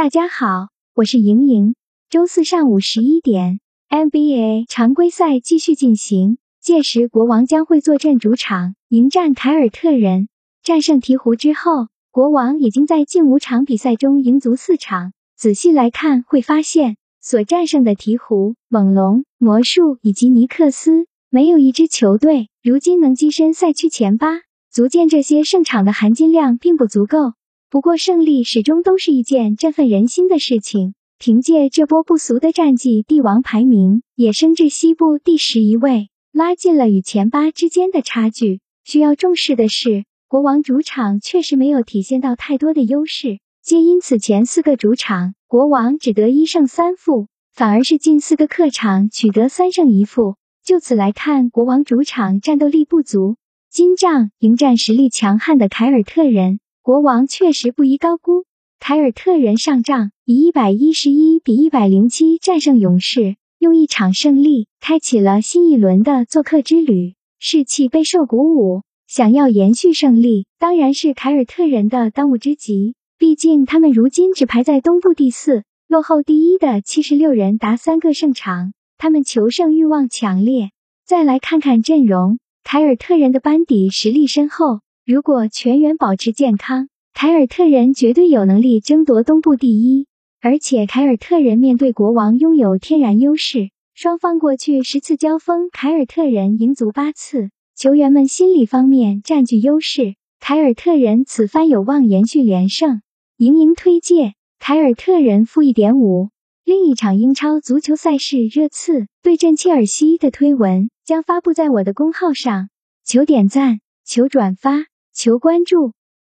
大家好，我是莹莹。周四上午十一点，NBA 常规赛继续进行，届时国王将会坐镇主场迎战凯尔特人。战胜鹈鹕之后，国王已经在近五场比赛中赢足四场。仔细来看，会发现所战胜的鹈鹕、猛龙、魔术以及尼克斯，没有一支球队如今能跻身赛区前八，足见这些胜场的含金量并不足够。不过，胜利始终都是一件振奋人心的事情。凭借这波不俗的战绩，帝王排名也升至西部第十一位，拉近了与前八之间的差距。需要重视的是，国王主场确实没有体现到太多的优势，皆因此前四个主场国王只得一胜三负，反而是近四个客场取得三胜一负。就此来看，国王主场战斗力不足。金帐迎战实力强悍的凯尔特人。国王确实不宜高估。凯尔特人上仗以一百一十一比一百零七战胜勇士，用一场胜利开启了新一轮的做客之旅，士气备受鼓舞。想要延续胜利，当然是凯尔特人的当务之急。毕竟他们如今只排在东部第四，落后第一的七十六人达三个胜场，他们求胜欲望强烈。再来看看阵容，凯尔特人的班底实力深厚。如果全员保持健康，凯尔特人绝对有能力争夺东部第一。而且凯尔特人面对国王拥有天然优势，双方过去十次交锋，凯尔特人赢足八次，球员们心理方面占据优势。凯尔特人此番有望延续连胜。莹莹推荐凯尔特人负一点五。另一场英超足球赛事热刺对阵切尔西的推文将发布在我的公号上，求点赞，求转发。求关注。